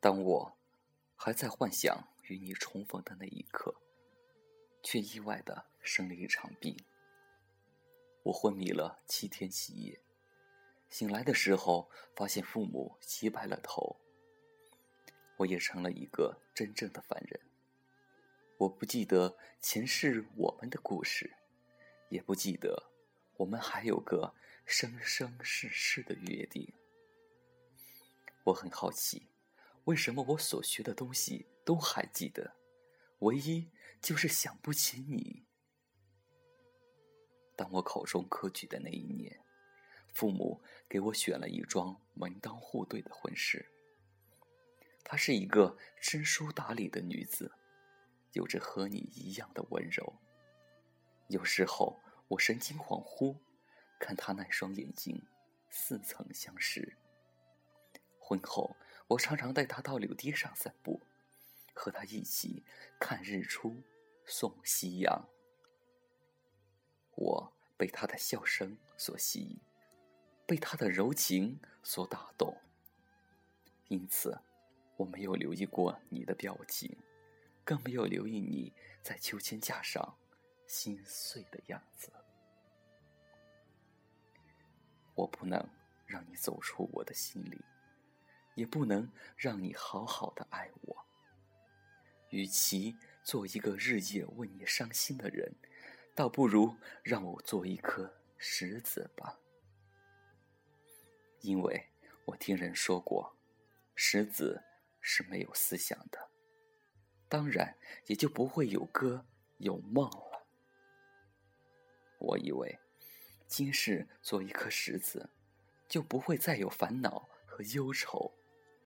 当我还在幻想与你重逢的那一刻，却意外的生了一场病。我昏迷了七天七夜，醒来的时候发现父母洗白了头，我也成了一个真正的凡人。我不记得前世我们的故事，也不记得我们还有个生生世世的约定。我很好奇，为什么我所学的东西都还记得，唯一就是想不起你。当我考中科举的那一年，父母给我选了一桩门当户对的婚事。她是一个知书达理的女子。有着和你一样的温柔。有时候我神经恍惚，看她那双眼睛，似曾相识。婚后，我常常带他到柳堤上散步，和他一起看日出，送夕阳。我被他的笑声所吸引，被他的柔情所打动。因此，我没有留意过你的表情。更没有留意你在秋千架上心碎的样子。我不能让你走出我的心里，也不能让你好好的爱我。与其做一个日夜为你伤心的人，倒不如让我做一颗石子吧。因为我听人说过，石子是没有思想的。当然，也就不会有歌有梦了。我以为，今世做一颗石子，就不会再有烦恼和忧愁。